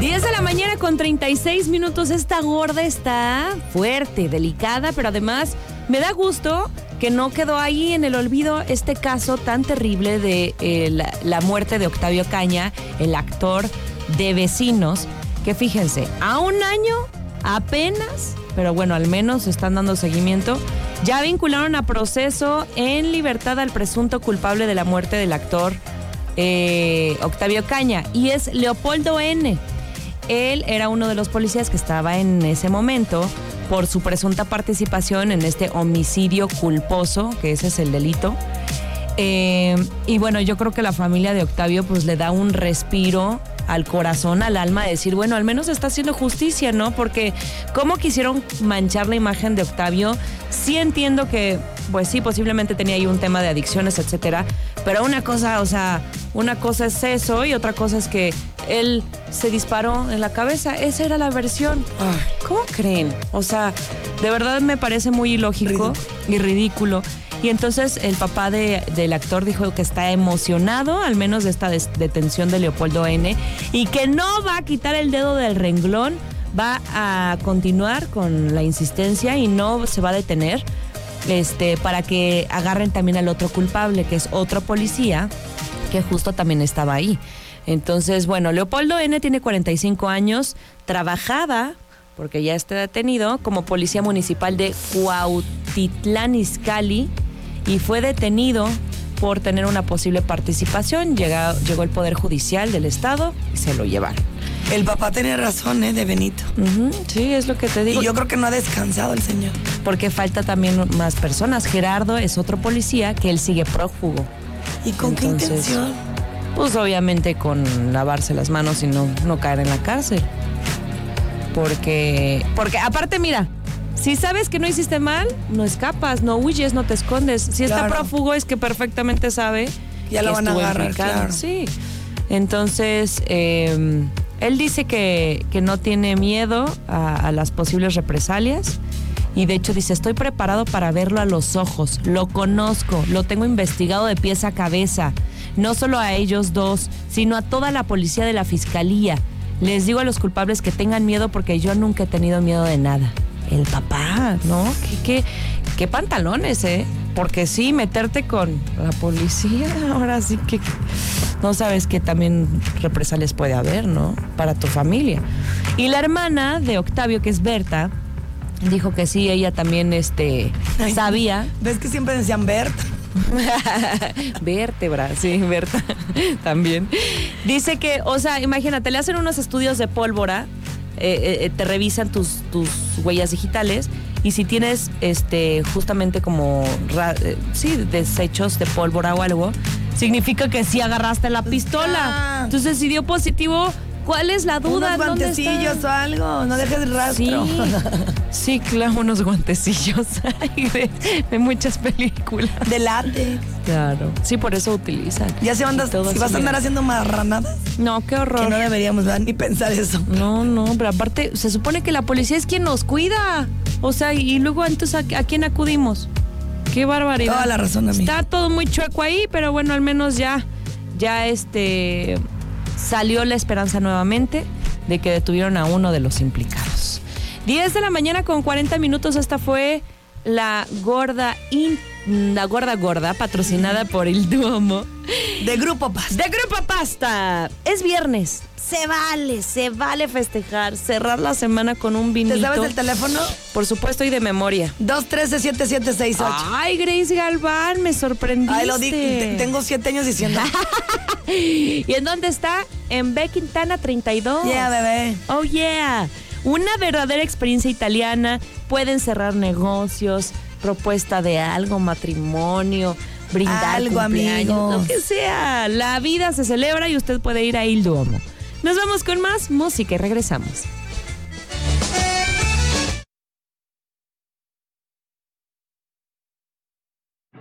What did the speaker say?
10 de la mañana con 36 minutos. Esta gorda está fuerte, delicada, pero además me da gusto que no quedó ahí en el olvido este caso tan terrible de eh, la, muerte de Octavio Caña, el actor de Vecinos, que fíjense, a un año apenas, pero bueno, al menos están dando seguimiento, ya vincularon a proceso en libertad al presunto culpable de la muerte del actor eh, Octavio Caña y es Leopoldo N. Él era uno de los policías que estaba en ese momento por su presunta participación en este homicidio culposo, que ese es el delito. Eh, y bueno, yo creo que la familia de Octavio pues le da un respiro al corazón, al alma, de decir, bueno, al menos está haciendo justicia, ¿no? Porque cómo quisieron manchar la imagen de Octavio, sí entiendo que, pues sí, posiblemente tenía ahí un tema de adicciones, etcétera, pero una cosa, o sea, una cosa es eso y otra cosa es que él se disparó en la cabeza. Esa era la versión. ¿Cómo creen? O sea, de verdad me parece muy ilógico y ridículo. Y entonces el papá de- del actor dijo que está emocionado, al menos de esta detención de Leopoldo N, y que no va a quitar el dedo del renglón, va a continuar con la insistencia y no se va a detener este, para que agarren también al otro culpable, que es otro policía, que justo también estaba ahí. Entonces, bueno, Leopoldo N tiene 45 años, trabajaba, porque ya está detenido, como policía municipal de Cuautitlán Izcalli y fue detenido por tener una posible participación. Llega- llegó el Poder Judicial del Estado y se lo llevaron. El papá tenía razón, ¿eh? De Benito. Sí, es lo que te digo. Y yo creo que no ha descansado el señor. Porque falta también más personas. Gerardo es otro policía que él sigue prófugo. ¿Y con qué intención? Pues obviamente con lavarse las manos y no, no caer en la cárcel. Porque, porque aparte, mira, si sabes que no hiciste mal, no escapas, no huyes, no te escondes. Si está prófugo es que perfectamente sabe Ya que lo van a agarrar, claro. Sí. Entonces, eh, él dice que, que no tiene miedo a, a las posibles represalias. Y de hecho dice, estoy preparado para verlo a los ojos, lo conozco, lo tengo investigado de pies a cabeza, no solo a ellos dos, sino a toda la policía de la fiscalía. Les digo a los culpables que tengan miedo porque yo nunca he tenido miedo de nada. El papá, ¿no? ¿Qué, qué, qué pantalones, eh? Porque sí, meterte con la policía, ahora sí que no sabes que también represalias puede haber, ¿no? Para tu familia. Y la hermana de Octavio, que es Berta, dijo que sí, ella también este, Ay. sabía. ¿Ves que siempre decían Bert? Vértebra, sí, Berta, también. Dice que, o sea, imagínate, le hacen unos estudios de pólvora, eh, eh, te revisan tus, tus huellas digitales y si tienes, este, justamente como, eh, sí, desechos de pólvora o algo, significa que sí agarraste la pistola. Ah. Entonces, si dio positivo, ¿cuál es la duda? Unos ¿Dónde guantecillos o algo. No dejes rastro. Sí, sí, claro, unos guantecillos de, de muchas películas. De látex. Claro. Sí, por eso utilizan. Ya si, andas, si vas a andar haciendo marranadas, No, qué que horror. no deberíamos ¿verdad? ni pensar eso. No, no, pero aparte se supone que la policía es quien nos cuida. O sea, y luego entonces ¿a, a quién acudimos? Qué barbaridad. Toda la razón, amiga. Está todo muy chueco ahí, pero bueno, al menos ya, ya este salió la esperanza nuevamente de que detuvieron a uno de los implicados. 10 de la mañana con 40 minutos, esta fue la gorda la gorda gorda, patrocinada por el Duomo. De Grupo Paz. De Grupo Pasta. Es viernes. Se vale, se vale festejar, cerrar la semana con un vinito. ¿Te sabes el teléfono? Por supuesto y de memoria. 213-7768. Ay, Grace Galván, me sorprendiste. Ay, lo di. te- Tengo siete años diciendo. ¿Y en dónde está? En B. Quintana 32. yeah, bebé. Oh, yeah. Una verdadera experiencia italiana. Pueden cerrar negocios, propuesta de algo, matrimonio, brindar Algo, cumpleaños, amigos. lo que sea. La vida se celebra y usted puede ir a Il Duomo. Nos vamos con más música y regresamos.